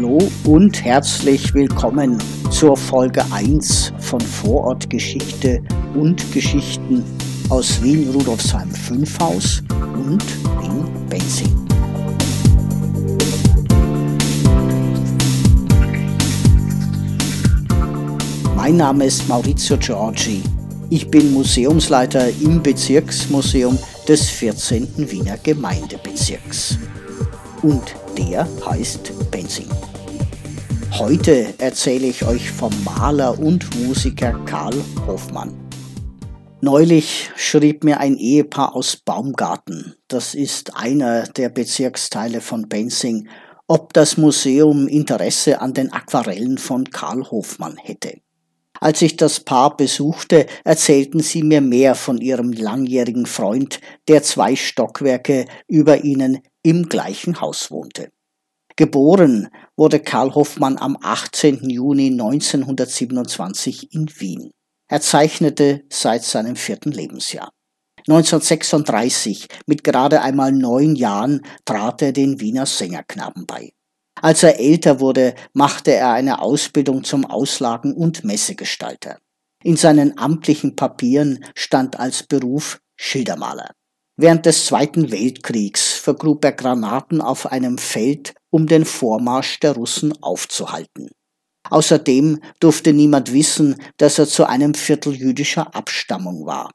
Hallo und herzlich willkommen zur Folge 1 von Vorortgeschichte und Geschichten aus Wien Rudolfsheim 5 Haus und Wien Benzing. Mein Name ist Maurizio Giorgi. Ich bin Museumsleiter im Bezirksmuseum des 14. Wiener Gemeindebezirks. Und der heißt Benzing. Heute erzähle ich euch vom Maler und Musiker Karl Hofmann. Neulich schrieb mir ein Ehepaar aus Baumgarten, das ist einer der Bezirksteile von Benzing, ob das Museum Interesse an den Aquarellen von Karl Hofmann hätte. Als ich das Paar besuchte, erzählten sie mir mehr von ihrem langjährigen Freund, der zwei Stockwerke über ihnen im gleichen Haus wohnte. Geboren wurde Karl Hoffmann am 18. Juni 1927 in Wien. Er zeichnete seit seinem vierten Lebensjahr. 1936, mit gerade einmal neun Jahren, trat er den Wiener Sängerknaben bei. Als er älter wurde, machte er eine Ausbildung zum Auslagen- und Messegestalter. In seinen amtlichen Papieren stand als Beruf Schildermaler. Während des Zweiten Weltkriegs vergrub er Granaten auf einem Feld, um den Vormarsch der Russen aufzuhalten. Außerdem durfte niemand wissen, dass er zu einem Viertel jüdischer Abstammung war.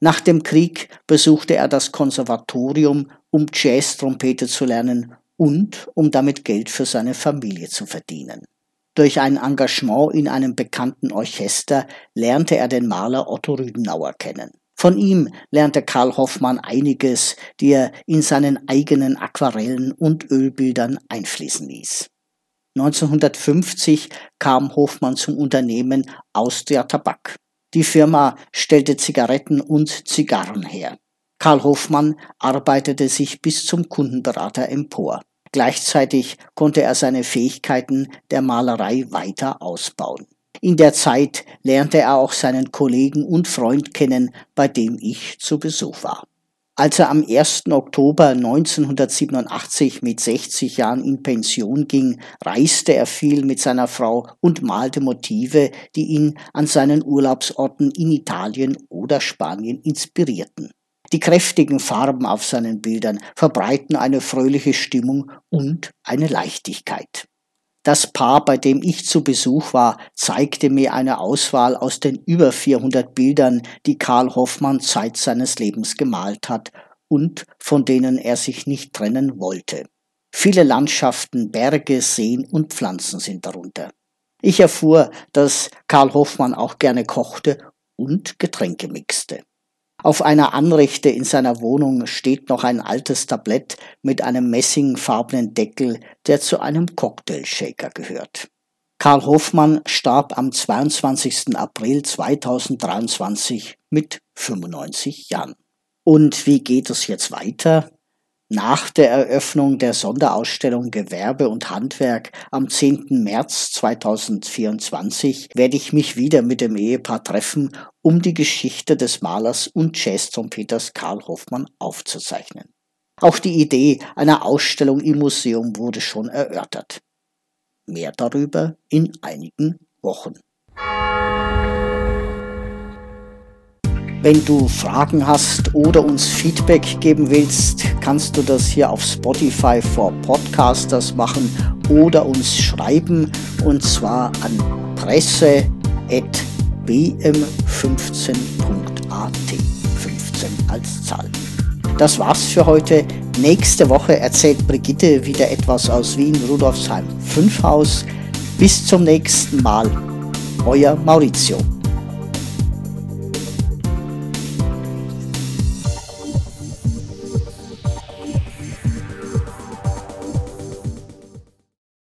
Nach dem Krieg besuchte er das Konservatorium, um Jazz-Trompete zu lernen und um damit Geld für seine Familie zu verdienen. Durch ein Engagement in einem bekannten Orchester lernte er den Maler Otto Rüdenauer kennen. Von ihm lernte Karl Hoffmann einiges, die er in seinen eigenen Aquarellen und Ölbildern einfließen ließ. 1950 kam Hoffmann zum Unternehmen Austria Tabak. Die Firma stellte Zigaretten und Zigarren her. Karl Hoffmann arbeitete sich bis zum Kundenberater empor. Gleichzeitig konnte er seine Fähigkeiten der Malerei weiter ausbauen. In der Zeit lernte er auch seinen Kollegen und Freund kennen, bei dem ich zu Besuch war. Als er am 1. Oktober 1987 mit 60 Jahren in Pension ging, reiste er viel mit seiner Frau und malte Motive, die ihn an seinen Urlaubsorten in Italien oder Spanien inspirierten. Die kräftigen Farben auf seinen Bildern verbreiten eine fröhliche Stimmung und eine Leichtigkeit. Das Paar, bei dem ich zu Besuch war, zeigte mir eine Auswahl aus den über 400 Bildern, die Karl Hoffmann Zeit seines Lebens gemalt hat und von denen er sich nicht trennen wollte. Viele Landschaften, Berge, Seen und Pflanzen sind darunter. Ich erfuhr, dass Karl Hoffmann auch gerne kochte und Getränke mixte. Auf einer Anrichte in seiner Wohnung steht noch ein altes Tablett mit einem messingfarbenen Deckel, der zu einem Cocktailshaker gehört. Karl Hofmann starb am 22. April 2023 mit 95 Jahren. Und wie geht es jetzt weiter? Nach der Eröffnung der Sonderausstellung Gewerbe und Handwerk am 10. März 2024 werde ich mich wieder mit dem Ehepaar treffen, um die Geschichte des Malers und Jazz-Trompeters Karl Hoffmann aufzuzeichnen. Auch die Idee einer Ausstellung im Museum wurde schon erörtert. Mehr darüber in einigen Wochen. Wenn du Fragen hast oder uns Feedback geben willst, kannst du das hier auf Spotify for Podcasters machen oder uns schreiben und zwar an presse.bm15.at 15 als Zahl. Das war's für heute. Nächste Woche erzählt Brigitte wieder etwas aus Wien Rudolfsheim 5 Haus. Bis zum nächsten Mal. Euer Maurizio.